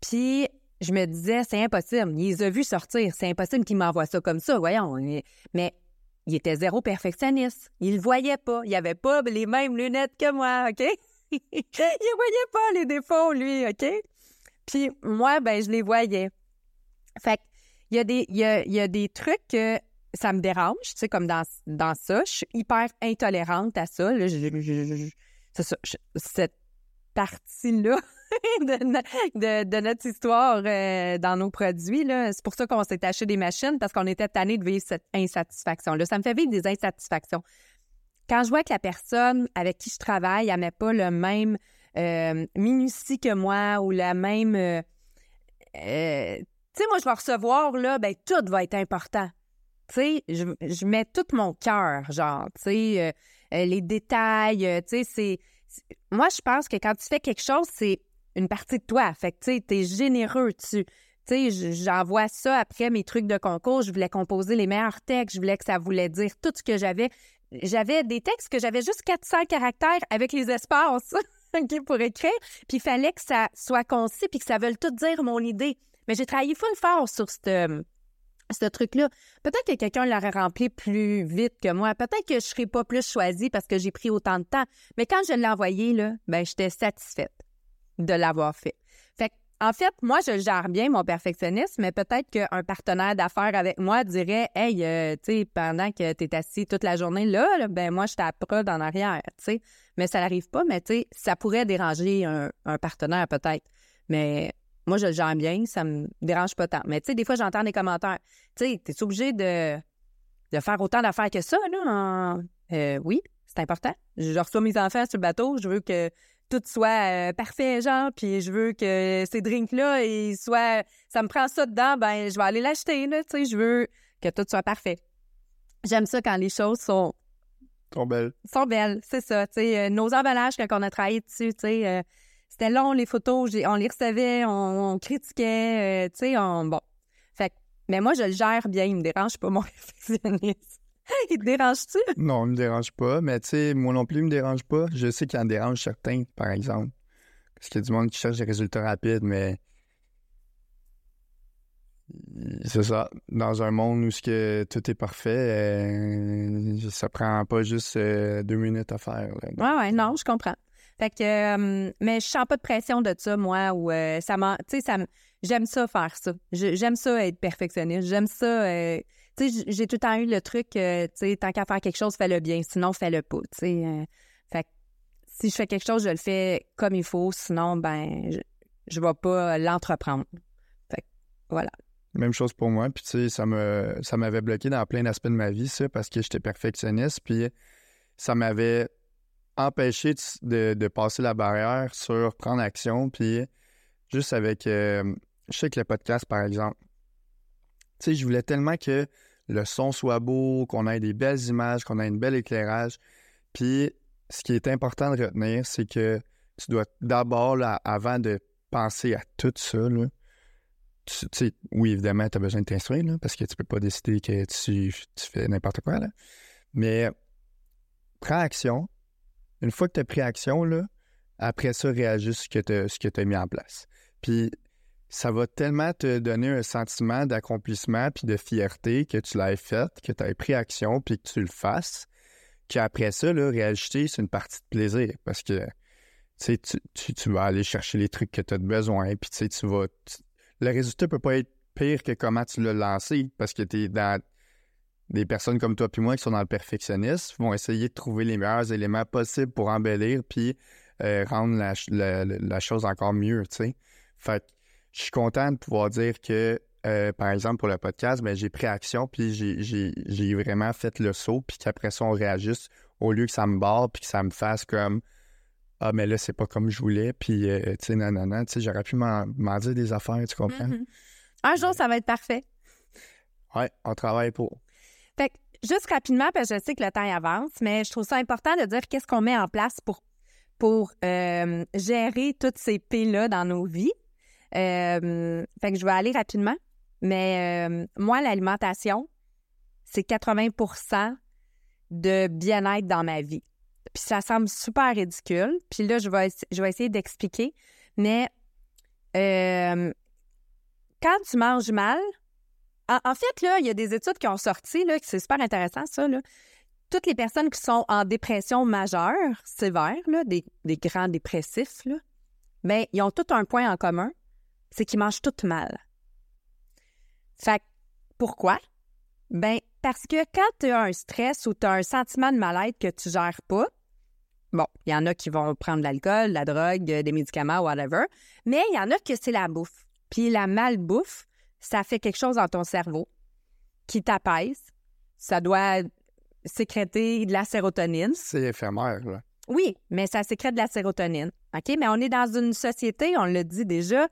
Puis, je me disais, c'est impossible. Il les a sortir. C'est impossible qu'il m'envoie ça comme ça. Voyons. Mais il était zéro perfectionniste. Il le voyait pas. Il avait pas les mêmes lunettes que moi, OK? il voyait pas les défauts, lui, OK? Puis, moi, ben, je les voyais. Fait il y, a des, trucs que ça me dérange, tu sais, comme dans, ça. Je suis hyper intolérante à ça. Ça, partie-là de, notre histoire euh, dans nos produits, c'est pour ça qu'on s'est acheté des machines, parce qu'on était tanné de vivre cette insatisfaction-là. Ça me fait vivre des insatisfactions. Quand je vois que la personne avec qui je travaille, met pas le même euh, minutie que moi ou la même... Euh, tu sais, moi, je vais recevoir, là, ben tout va être important. Tu sais, je, mets tout mon cœur, genre, tu sais, les détails, tu sais, c'est... Moi, je pense que quand tu fais quelque chose, c'est une partie de toi. Fait que, tu sais, généreux, tu... Sais, j'envoie ça après mes trucs de concours. Je voulais composer les meilleurs textes. Je voulais que ça voulait dire tout ce que j'avais. J'avais des textes que j'avais juste 400 caractères avec les espaces pour écrire. Puis il fallait que ça soit concis puis que ça veuille tout dire mon idée. Mais j'ai travaillé full fort sur ce, ce truc-là. Peut-être que quelqu'un l'aurait rempli plus vite que moi. Peut-être que je ne serais pas plus choisie parce que j'ai pris autant de temps. Mais quand je l'ai envoyé, là, ben, j'étais satisfaite de l'avoir fait. En fait, moi, je gère bien mon perfectionnisme, mais peut-être qu'un partenaire d'affaires avec moi dirait Hey, euh, tu sais, pendant que tu es assis toute la journée là, ben moi, je t'apprends en arrière. Mais ça n'arrive pas, mais tu ça pourrait déranger un, un partenaire peut-être. Mais moi, je le gère bien, ça me dérange pas tant. Mais tu sais, des fois, j'entends des commentaires. Tu sais, t'es obligé de, de faire autant d'affaires que ça, là? Euh, oui, c'est important. Je reçois mes enfants sur le bateau, je veux que tout soit euh, parfait, genre, puis je veux que ces drinks-là, ils soient... Ça me prend ça dedans, ben je vais aller l'acheter, là, tu sais, je veux que tout soit parfait. J'aime ça quand les choses sont... Sont belles. Sont belles, c'est ça, tu sais. Euh, nos emballages, quand on a travaillé dessus, tu sais c'était long, les photos, on les recevait, on, critiquait, euh, tu sais, on, bon. Fait mais moi, je le gère bien, il me dérange pas, mon perfectionnisme. il te dérange-tu? Non, il me dérange pas, mais tu sais, moi non plus, il me dérange pas. Je sais qu'il en dérange certains, par exemple. Parce qu'il y a du monde qui cherche des résultats rapides, mais c'est ça. Dans un monde où ce que tout est parfait, euh, ça prend pas juste euh, deux minutes à faire. Oui, ouais, non, je comprends. Fait que, euh, mais je sens pas de pression de ça, moi, ou euh, ça m'a, tu sais, j'aime ça faire ça. J'aime ça être perfectionniste. J'aime ça, euh, tu sais, j'ai tout le temps eu le truc, tu sais, tant qu'à faire quelque chose, fais-le bien, sinon fais-le pas, tu sais. fait que, si je fais quelque chose, je le fais comme il faut, sinon, ben, je, je vais pas l'entreprendre. Fait que, voilà. Même chose pour moi. Puis, tu sais, ça, me, ça m'avait bloqué dans plein d'aspects de ma vie, ça, parce que j'étais perfectionniste. Puis, ça m'avait empêcher de, passer la barrière sur prendre action, puis juste avec, je sais que le podcast, par exemple, tu sais, je voulais tellement que le son soit beau, qu'on ait des belles images, qu'on ait un bel éclairage, puis ce qui est important de retenir, c'est que tu dois d'abord, avant de penser à tout ça, là, tu sais, oui, évidemment, tu as besoin de t'instruire, parce que tu peux pas décider que tu, tu fais n'importe quoi, là. Mais prends action, une fois que tu as pris action, là, après ça, réagis ce que tu as mis en place. Puis ça va tellement te donner un sentiment d'accomplissement puis de fierté que tu l'aies fait, que tu aies pris action puis que tu le fasses, qu'après ça, là, réajuster, c'est une partie de plaisir. Parce que tu, vas aller chercher les trucs que tu as besoin, puis tu sais, tu vas... Le résultat peut pas être pire que comment tu l'as lancé, parce que tu es dans... Des personnes comme toi puis moi qui sont dans le perfectionnisme vont essayer de trouver les meilleurs éléments possibles pour embellir puis euh, rendre la, chose encore mieux, tu sais. Fait je suis content de pouvoir dire que, euh, par exemple, pour le podcast, ben, j'ai pris action, puis j'ai vraiment fait le saut, puis qu'après ça, on réagisse au lieu que ça me barre, puis que ça me fasse comme ah, mais là, c'est pas comme je voulais, puis, euh, tu sais, nanana, tu sais, j'aurais pu m'en dire des affaires, tu comprends? Mm-hmm. Un jour, ça va être parfait. Oui, on travaille pour. Fait que, juste rapidement, parce que je sais que le temps avance, mais je trouve ça important de dire qu'est-ce qu'on met en place pour, pour euh, gérer toutes ces P-là dans nos vies. Euh, fait que je vais aller rapidement. Mais moi, l'alimentation, c'est 80% de bien-être dans ma vie. Puis ça semble super ridicule. Puis là, je vais, je vais essayer d'expliquer. Mais euh, quand tu manges mal, en, fait, là, il y a des études qui ont sorti, là, c'est super intéressant, ça. Toutes les personnes qui sont en dépression majeure, sévère, des, grands dépressifs, là, bien, ils ont tout un point en commun, c'est qu'ils mangent tout mal. Fait pourquoi? Ben parce que quand tu as un stress ou tu as un sentiment de mal-être que tu gères pas, Bon, il y en a qui vont prendre de l'alcool, la drogue, des médicaments, whatever. Mais il y en a que c'est la bouffe. Puis la malbouffe, ça fait quelque chose dans ton cerveau qui t'apaise. Ça doit sécréter de la sérotonine. C'est éphémère, là. Oui, mais ça sécrète de la sérotonine. OK? Mais on est dans une société, on le dit déjà,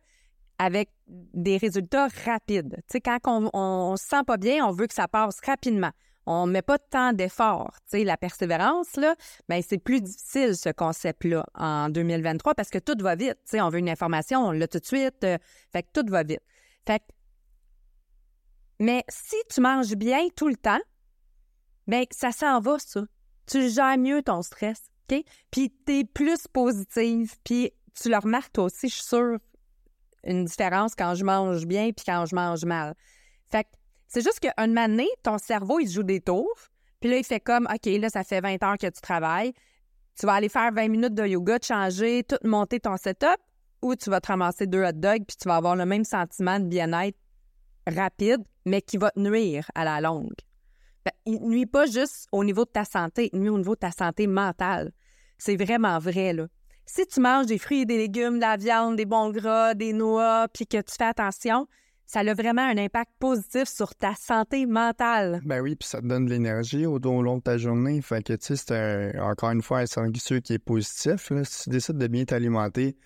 avec des résultats rapides. Tu sais, quand on, ne se sent pas bien, on veut que ça passe rapidement on ne met pas tant d'efforts. La persévérance, là, ben, c'est plus difficile, ce concept-là, en 2023, parce que tout va vite. on veut une information, on l'a tout de suite. Euh, fait que tout va vite. Fait Mais si tu manges bien tout le temps, ben, ça s'en va, ça. Tu gères mieux ton stress, OK? Puis tu es plus positive, puis tu le remarques aussi, je suis sûre, une différence quand je mange bien puis quand je mange mal. Fait que c'est juste qu'un moment donné, ton cerveau, il joue des tours. Puis là, il fait comme, OK, là, ça fait 20 heures que tu travailles. Tu vas aller faire 20 minutes de yoga, te changer, tout monter ton setup, ou tu vas te ramasser deux hot dogs, puis tu vas avoir le même sentiment de bien-être rapide, mais qui va te nuire à la longue. Ben, il ne nuit pas juste au niveau de ta santé, il nuit au niveau de ta santé mentale. C'est vraiment vrai, là. Si tu manges des fruits et des légumes, de la viande, des bons gras, des noix, puis que tu fais attention, ça a vraiment un impact positif sur ta santé mentale. Ben oui, puis ça te donne de l'énergie au, long de ta journée. Fait que, tu sais, c'est encore une fois un sanguisseux qui est positif. Si tu décides de bien t'alimenter,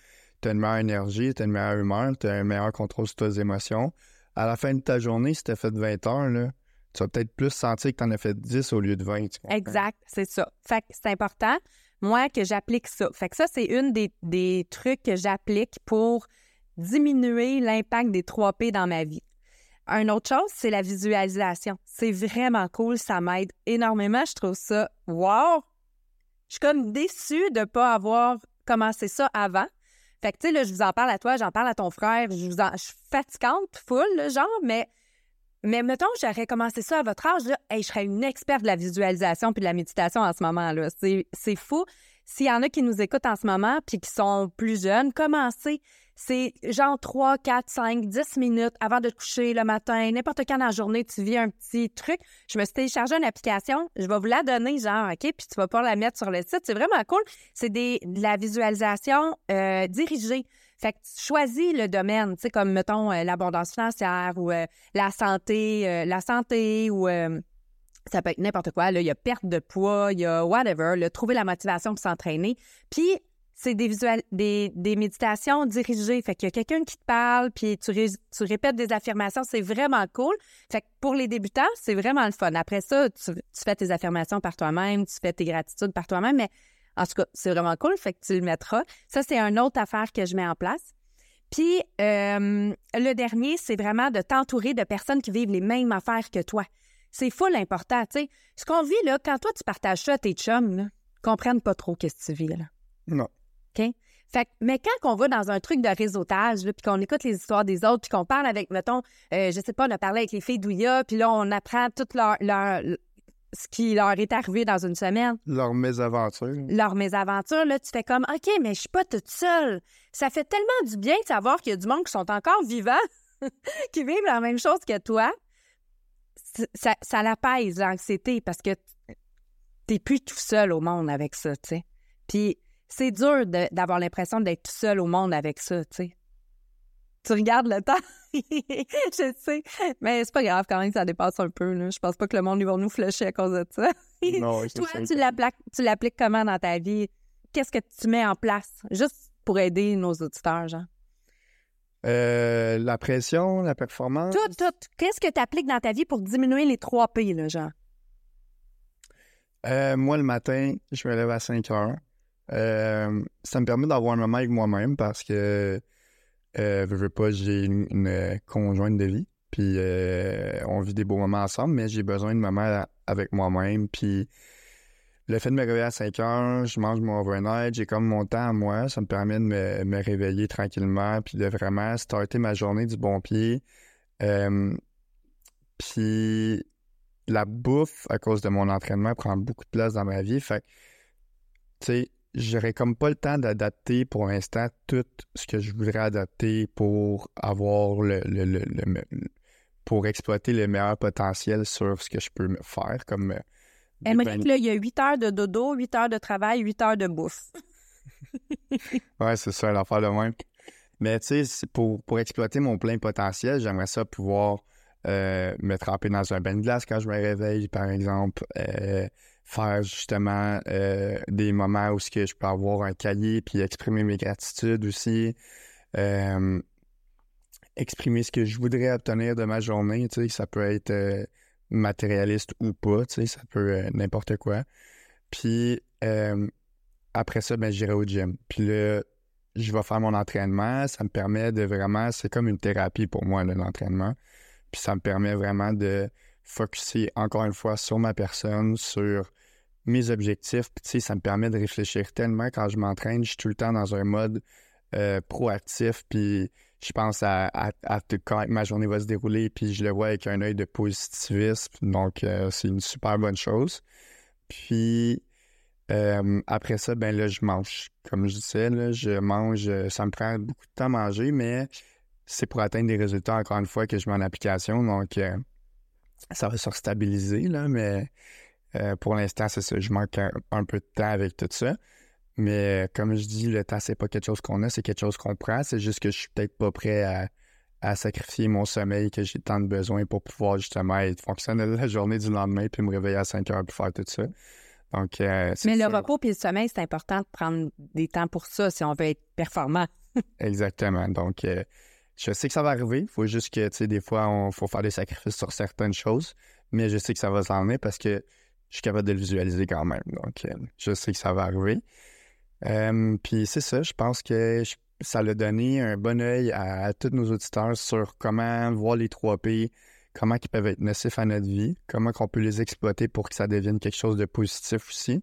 tu as une meilleure énergie, tu as une meilleure humeur, tu as un meilleur contrôle sur tes émotions. À la fin de ta journée, si tu as fait 20 heures, tu vas peut-être plus sentir que tu en as fait 10 au lieu de 20. Exact, c'est ça. Fait que c'est important, moi, que j'applique ça. Fait que ça, c'est une des, des trucs que j'applique pour diminuer l'impact des 3 P dans ma vie. Une autre chose, c'est la visualisation. C'est vraiment cool, ça m'aide énormément. Je trouve ça wow! Je suis comme déçue de ne pas avoir commencé ça avant. Là, je vous en parle à toi, j'en parle à ton frère, je, vous je suis fatigante, full, genre, mais, mais mettons, j'aurais commencé ça à votre âge, là, je serais une experte de la visualisation puis de la méditation en ce moment-là. C'est fou. S'il y en a qui nous écoutent en ce moment puis qui sont plus jeunes, commencez. C'est genre 3, 4, 5, 10 minutes avant de te coucher le matin, n'importe quand dans la journée, tu vis un petit truc. Je me suis téléchargé une application, je vais vous la donner, genre, OK, puis tu vas pas la mettre sur le site. C'est vraiment cool. C'est de la visualisation euh, dirigée. Fait que tu choisis le domaine, tu sais, comme, mettons, euh, l'abondance financière ou euh, la santé, la santé ou ça peut être n'importe quoi. Là. Il y a perte de poids, il y a whatever, trouver la motivation pour s'entraîner. Puis, c'est des, visuels, des, des, méditations dirigées. Fait qu'il y a quelqu'un qui te parle, puis tu, répètes des affirmations. C'est vraiment cool. Fait que pour les débutants, c'est vraiment le fun. Après ça, tu, fais tes affirmations par toi-même, tu fais tes gratitudes par toi-même. Mais en tout cas, c'est vraiment cool. Fait que tu le mettras. Ça, c'est une autre affaire que je mets en place. Puis, euh, le dernier, c'est vraiment de t'entourer de personnes qui vivent les mêmes affaires que toi. C'est full important, tu sais. Ce qu'on vit, là, quand toi, tu partages ça à tes chums, là, comprennent pas trop qu'est-ce que tu vis, là. Non. OK? Fait, mais quand on va dans un truc de réseautage, puis qu'on écoute les histoires des autres, puis qu'on parle avec, mettons, euh, je sais pas, on a parlé avec les filles d'Ouya, puis là, on apprend leur, leur ce qui leur est arrivé dans une semaine. Leur mésaventure. Leur mésaventure, là, tu fais comme OK, mais je suis pas toute seule. Ça fait tellement du bien de savoir qu'il y a du monde qui sont encore vivants, qui vivent la même chose que toi. Ça, ça l'apaise l'anxiété parce que t'es plus tout seul au monde avec ça, tu sais. Puis c'est dur d'avoir l'impression d'être tout seul au monde avec ça, tu sais. Tu regardes le temps. je sais. Mais c'est pas grave quand même, ça dépasse un peu. Là. Je pense pas que le monde va nous flusher à cause de ça. non, Toi, tu l'appliques comment dans ta vie? Qu'est-ce que tu mets en place juste pour aider nos auditeurs, genre? Euh, la pression, la performance. Tout, tout. Qu'est-ce que tu appliques dans ta vie pour diminuer les trois P, là, genre? Euh, moi, le matin, je me lève à 5 heures. Euh, ça me permet d'avoir un moment avec moi-même parce que, euh, veux, veux pas, j'ai une, conjointe de vie. Puis euh, on vit des beaux moments ensemble, mais j'ai besoin de moments avec moi-même. Puis le fait de me réveiller à 5 heures, je mange mon overnight, j'ai comme mon temps à moi. Ça me permet de me, réveiller tranquillement, puis de vraiment starter ma journée du bon pied. puis la bouffe, à cause de mon entraînement, prend beaucoup de place dans ma vie. Fait tu sais, j'aurais comme pas le temps d'adapter pour l'instant tout ce que je voudrais adapter pour avoir le, pour exploiter le meilleur potentiel sur ce que je peux me faire comme euh, Émeric, là, il y a 8 heures de dodo, 8 heures de travail, 8 heures de bouffe. ouais, c'est ça, l'affaire de même. Mais tu sais, pour, pour exploiter mon plein potentiel, j'aimerais ça pouvoir euh, me tremper dans un bain de glace quand je me réveille, par exemple. Euh, faire justement euh, des moments où que je peux avoir un cahier puis exprimer mes gratitudes aussi. exprimer ce que je voudrais obtenir de ma journée, tu sais, ça peut être matérialiste ou pas, tu sais, ça peut n'importe quoi. Puis après ça, ben, j'irai au gym. Puis là, je vais faire mon entraînement. Ça me permet de vraiment, c'est comme une thérapie pour moi, l'entraînement. Puis ça me permet vraiment de focuser encore une fois sur ma personne, sur mes objectifs. Puis tu ça me permet de réfléchir tellement quand je m'entraîne. Je suis tout le temps dans un mode euh, proactif. Puis je pense à, quand ma journée va se dérouler. Puis je le vois avec un œil de positivisme. Donc euh, c'est une super bonne chose. Puis euh, après ça, ben là, je mange. Comme je disais, là, je mange. Ça me prend beaucoup de temps à manger, mais c'est pour atteindre des résultats, encore une fois, que je mets en application. Donc, ça va se stabiliser, là, mais euh, pour l'instant, c'est ça. Je manque un, peu de temps avec tout ça. Mais comme je dis, le temps, c'est pas quelque chose qu'on a, c'est quelque chose qu'on prend. C'est juste que je suis peut-être pas prêt à, sacrifier mon sommeil que j'ai tant de besoin pour pouvoir justement être fonctionnel la journée du lendemain puis me réveiller à 5 heures pour faire tout ça. Donc, euh, Mais le repos et le sommeil, c'est important de prendre des temps pour ça si on veut être performant. Exactement. Donc, je sais que ça va arriver. Il faut juste que, tu sais, des fois, il faut faire des sacrifices sur certaines choses. Mais je sais que ça va s'en venir parce que je suis capable de le visualiser quand même. Donc, euh, je sais que ça va arriver. Euh, puis c'est ça, je pense que ça a donné un bon œil à, tous nos auditeurs sur comment voir les 3P, comment ils peuvent être nocifs à notre vie, comment on peut les exploiter pour que ça devienne quelque chose de positif aussi.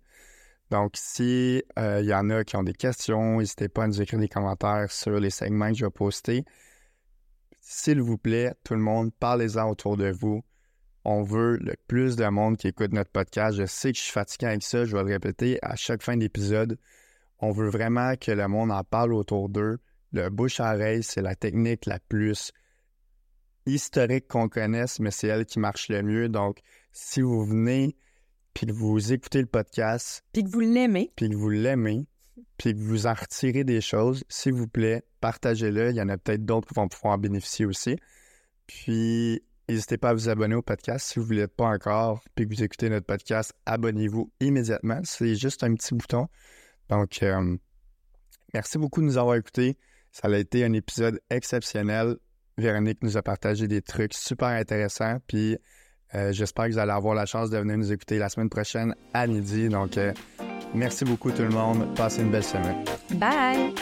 Donc, si euh, il y en a qui ont des questions, n'hésitez pas à nous écrire des commentaires sur les segments que je vais poster. S'il vous plaît, tout le monde, parlez-en autour de vous. On veut le plus de monde qui écoute notre podcast. Je sais que je suis fatigué avec ça, je vais le répéter à chaque fin d'épisode. On veut vraiment que le monde en parle autour d'eux. Le bouche à oreille, c'est la technique la plus historique qu'on connaisse, mais c'est elle qui marche le mieux. Donc, si vous venez puis que vous écoutez le podcast, puis que vous l'aimez, puis que vous l'aimez, puis que vous en retirez des choses, s'il vous plaît, partagez-le. Il y en a peut-être d'autres qui vont pouvoir en bénéficier aussi. Puis, n'hésitez pas à vous abonner au podcast si vous ne l'êtes pas encore, puis que vous écoutez notre podcast, abonnez-vous immédiatement. C'est juste un petit bouton. Donc, euh, merci beaucoup de nous avoir écoutés. Ça a été un épisode exceptionnel. Véronique nous a partagé des trucs super intéressants. Puis, euh, j'espère que vous allez avoir la chance de venir nous écouter la semaine prochaine à midi. Donc, euh, Merci beaucoup tout le monde. Passez une belle semaine. Bye.